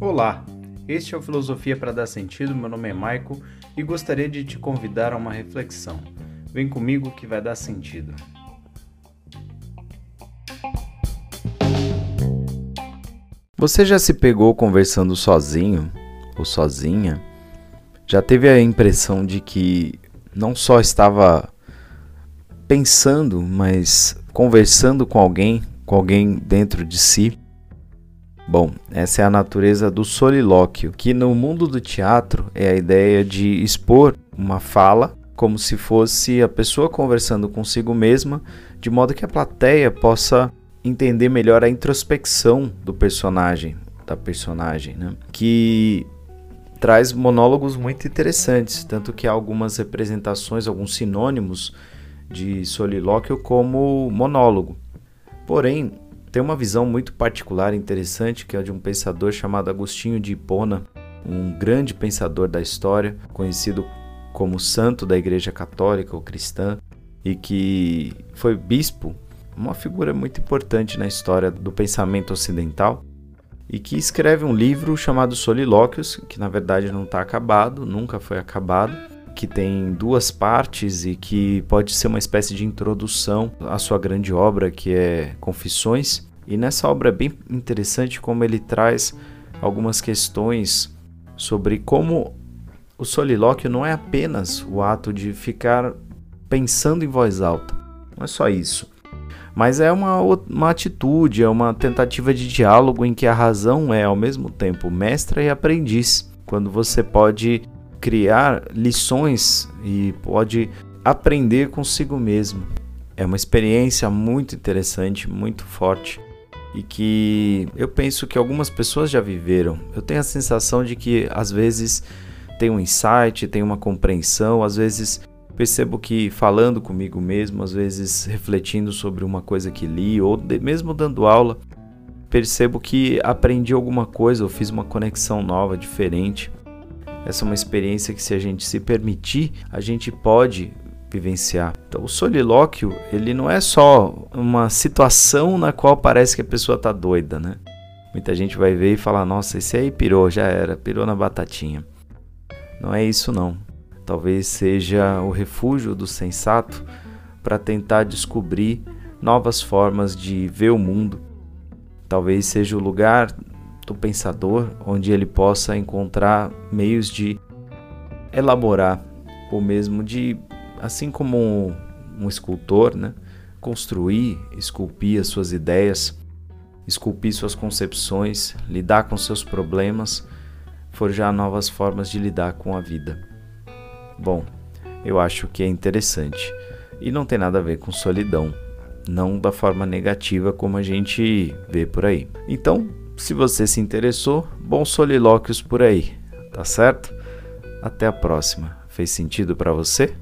Olá, este é o Filosofia para Dar Sentido. Meu nome é Maico e gostaria de te convidar a uma reflexão. Vem comigo que vai dar sentido. Você já se pegou conversando sozinho ou sozinha? Já teve a impressão de que não só estava pensando, mas conversando com alguém, com alguém dentro de si? Bom, essa é a natureza do solilóquio, que no mundo do teatro é a ideia de expor uma fala como se fosse a pessoa conversando consigo mesma, de modo que a plateia possa entender melhor a introspecção do personagem, da personagem, né? Que traz monólogos muito interessantes, tanto que há algumas representações, alguns sinônimos de solilóquio como monólogo. Porém, tem uma visão muito particular e interessante que é de um pensador chamado Agostinho de Hipona, um grande pensador da história, conhecido como santo da Igreja Católica ou cristã e que foi bispo, uma figura muito importante na história do pensamento ocidental e que escreve um livro chamado Solilóquios, que na verdade não está acabado, nunca foi acabado, que tem duas partes e que pode ser uma espécie de introdução à sua grande obra, que é Confissões. E nessa obra é bem interessante como ele traz algumas questões sobre como o solilóquio não é apenas o ato de ficar pensando em voz alta, não é só isso. Mas é uma, uma atitude, é uma tentativa de diálogo em que a razão é ao mesmo tempo mestra e aprendiz. Quando você pode criar lições e pode aprender consigo mesmo. É uma experiência muito interessante, muito forte e que eu penso que algumas pessoas já viveram. Eu tenho a sensação de que às vezes tem um insight, tem uma compreensão, às vezes percebo que falando comigo mesmo, às vezes refletindo sobre uma coisa que li ou de, mesmo dando aula, percebo que aprendi alguma coisa ou fiz uma conexão nova, diferente. Essa é uma experiência que se a gente se permitir, a gente pode vivenciar. Então, o solilóquio, ele não é só uma situação na qual parece que a pessoa está doida, né? Muita gente vai ver e falar: "Nossa, esse aí pirou, já era, pirou na batatinha". Não é isso não. Talvez seja o refúgio do sensato para tentar descobrir novas formas de ver o mundo. Talvez seja o lugar do pensador, onde ele possa encontrar meios de elaborar, ou mesmo de, assim como um, um escultor, né, construir, esculpir as suas ideias, esculpir suas concepções, lidar com seus problemas, forjar novas formas de lidar com a vida. Bom, eu acho que é interessante e não tem nada a ver com solidão, não da forma negativa como a gente vê por aí. Então, se você se interessou, bons solilóquios por aí, tá certo? Até a próxima. Fez sentido para você?